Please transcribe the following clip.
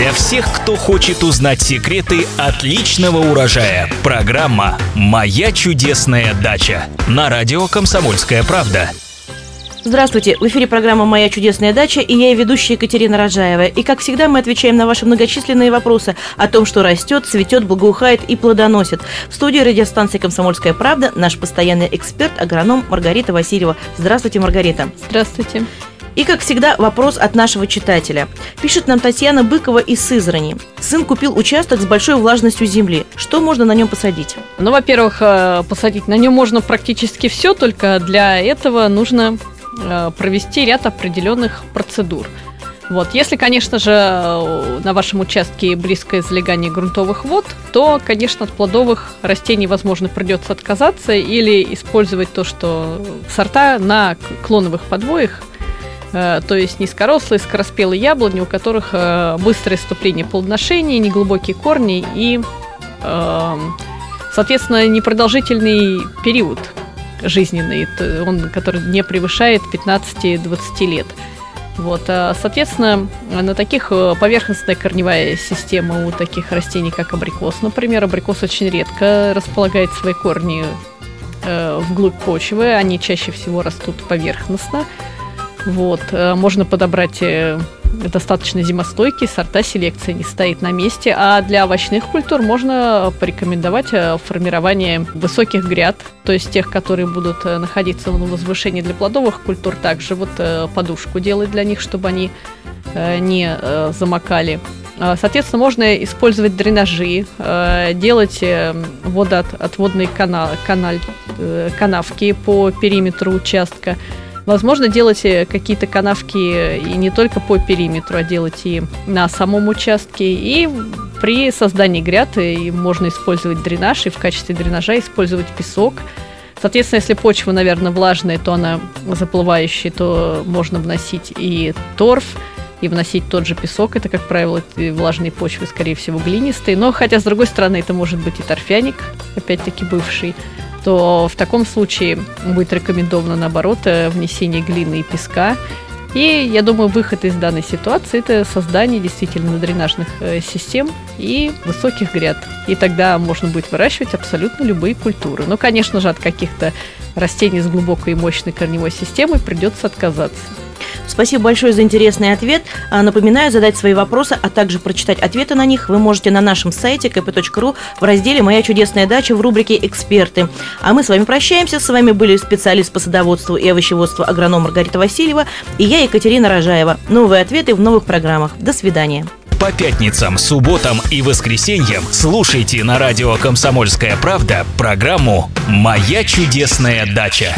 Для всех, кто хочет узнать секреты отличного урожая. Программа «Моя чудесная дача» на радио «Комсомольская правда». Здравствуйте, в эфире программа «Моя чудесная дача» и я, ведущая Екатерина Рожаева. И, как всегда, мы отвечаем на ваши многочисленные вопросы о том, что растет, цветет, благоухает и плодоносит. В студии радиостанции «Комсомольская правда» наш постоянный эксперт, агроном Маргарита Васильева. Здравствуйте, Маргарита. Здравствуйте. И, как всегда, вопрос от нашего читателя. Пишет нам Татьяна Быкова из Сызрани. Сын купил участок с большой влажностью земли. Что можно на нем посадить? Ну, во-первых, э, посадить на нем можно практически все, только для этого нужно э, провести ряд определенных процедур. Вот. Если, конечно же, э, на вашем участке близкое залегание грунтовых вод, то, конечно, от плодовых растений, возможно, придется отказаться или использовать то, что сорта на клоновых подвоях то есть низкорослые, скороспелые яблони, у которых э, быстрое вступление плодоношения, неглубокие корни и, эм, соответственно, непродолжительный период жизненный, он, который не превышает 15-20 лет. Вот, а, соответственно, на таких э, поверхностная корневая система у таких растений, как абрикос, например, абрикос очень редко располагает свои корни вглубь почвы, они чаще всего растут поверхностно. Вот. Э, можно подобрать э, достаточно зимостойкие сорта, селекция не стоит на месте. А для овощных культур можно порекомендовать э, формирование высоких гряд, то есть тех, которые будут находиться на возвышении для плодовых культур, также вот подушку делать для них, чтобы они не замокали. Соответственно, можно использовать дренажи, делать водоотводные канал, каналь, канавки по периметру участка, Возможно, делать э, какие-то канавки и не только по периметру, а делать и на самом участке. И при создании гряд можно использовать дренаж, и в качестве дренажа использовать песок. Соответственно, если почва, наверное, влажная, то она заплывающая, то можно вносить и торф, и вносить тот же песок. Это, как правило, влажные почвы, скорее всего, глинистые. Но хотя, с другой стороны, это может быть и торфяник, опять-таки бывший то в таком случае будет рекомендовано, наоборот, э, внесение глины и песка. И я думаю, выход из данной ситуации – это создание действительно дренажных э, систем и высоких гряд. И тогда можно будет выращивать абсолютно любые культуры. Но, конечно же, от каких-то растений с глубокой и мощной корневой системой придется отказаться. Спасибо большое за интересный ответ. А, напоминаю, задать свои вопросы, а также прочитать ответы на них вы можете на нашем сайте kp.ru в разделе «Моя чудесная дача» в рубрике «Эксперты». А мы с вами прощаемся. С вами были специалист по садоводству и овощеводству агроном Маргарита Васильева и я, Екатерина Рожаева. Новые ответы в новых программах. До свидания. По пятницам, субботам и воскресеньям слушайте на радио «Комсомольская правда» программу «Моя чудесная дача».